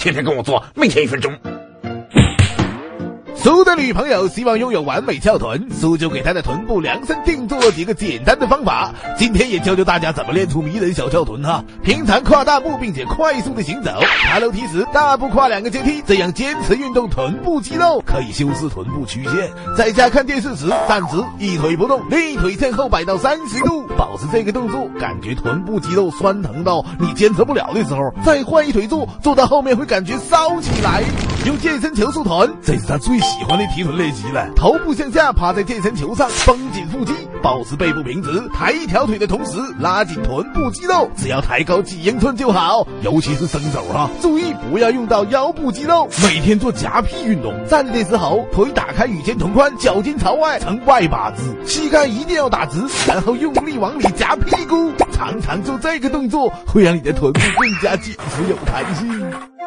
天天跟我做，每天一分钟。苏的女朋友希望拥有完美翘臀，苏就给她的臀部量身定做了几个简单的方法。今天也教教大家怎么练出迷人小翘臀哈。平常跨大步并且快速的行走，爬楼梯时大步跨两个阶梯，这样坚持运动臀部肌肉，可以修饰臀部曲线。在家看电视时站直，一腿不动，另一腿向后摆到三十度，保持这个动作，感觉臀部肌肉酸疼到你坚持不了的时候，再换一腿坐，坐到后面会感觉烧起来。用健身球束臀，这是他最喜欢的提臀练习了。头部向下趴在健身球上，绷紧腹肌，保持背部平直，抬一条腿的同时拉紧臀部肌肉，只要抬高几英寸就好。尤其是伸手哈，注意不要用到腰部肌肉。每天做夹屁运动，站的时候腿打开与肩同宽，脚尖朝外呈外八字，膝盖一定要打直，然后用力往里夹屁股。常常做这个动作，会让你的臀部更加紧实有弹性。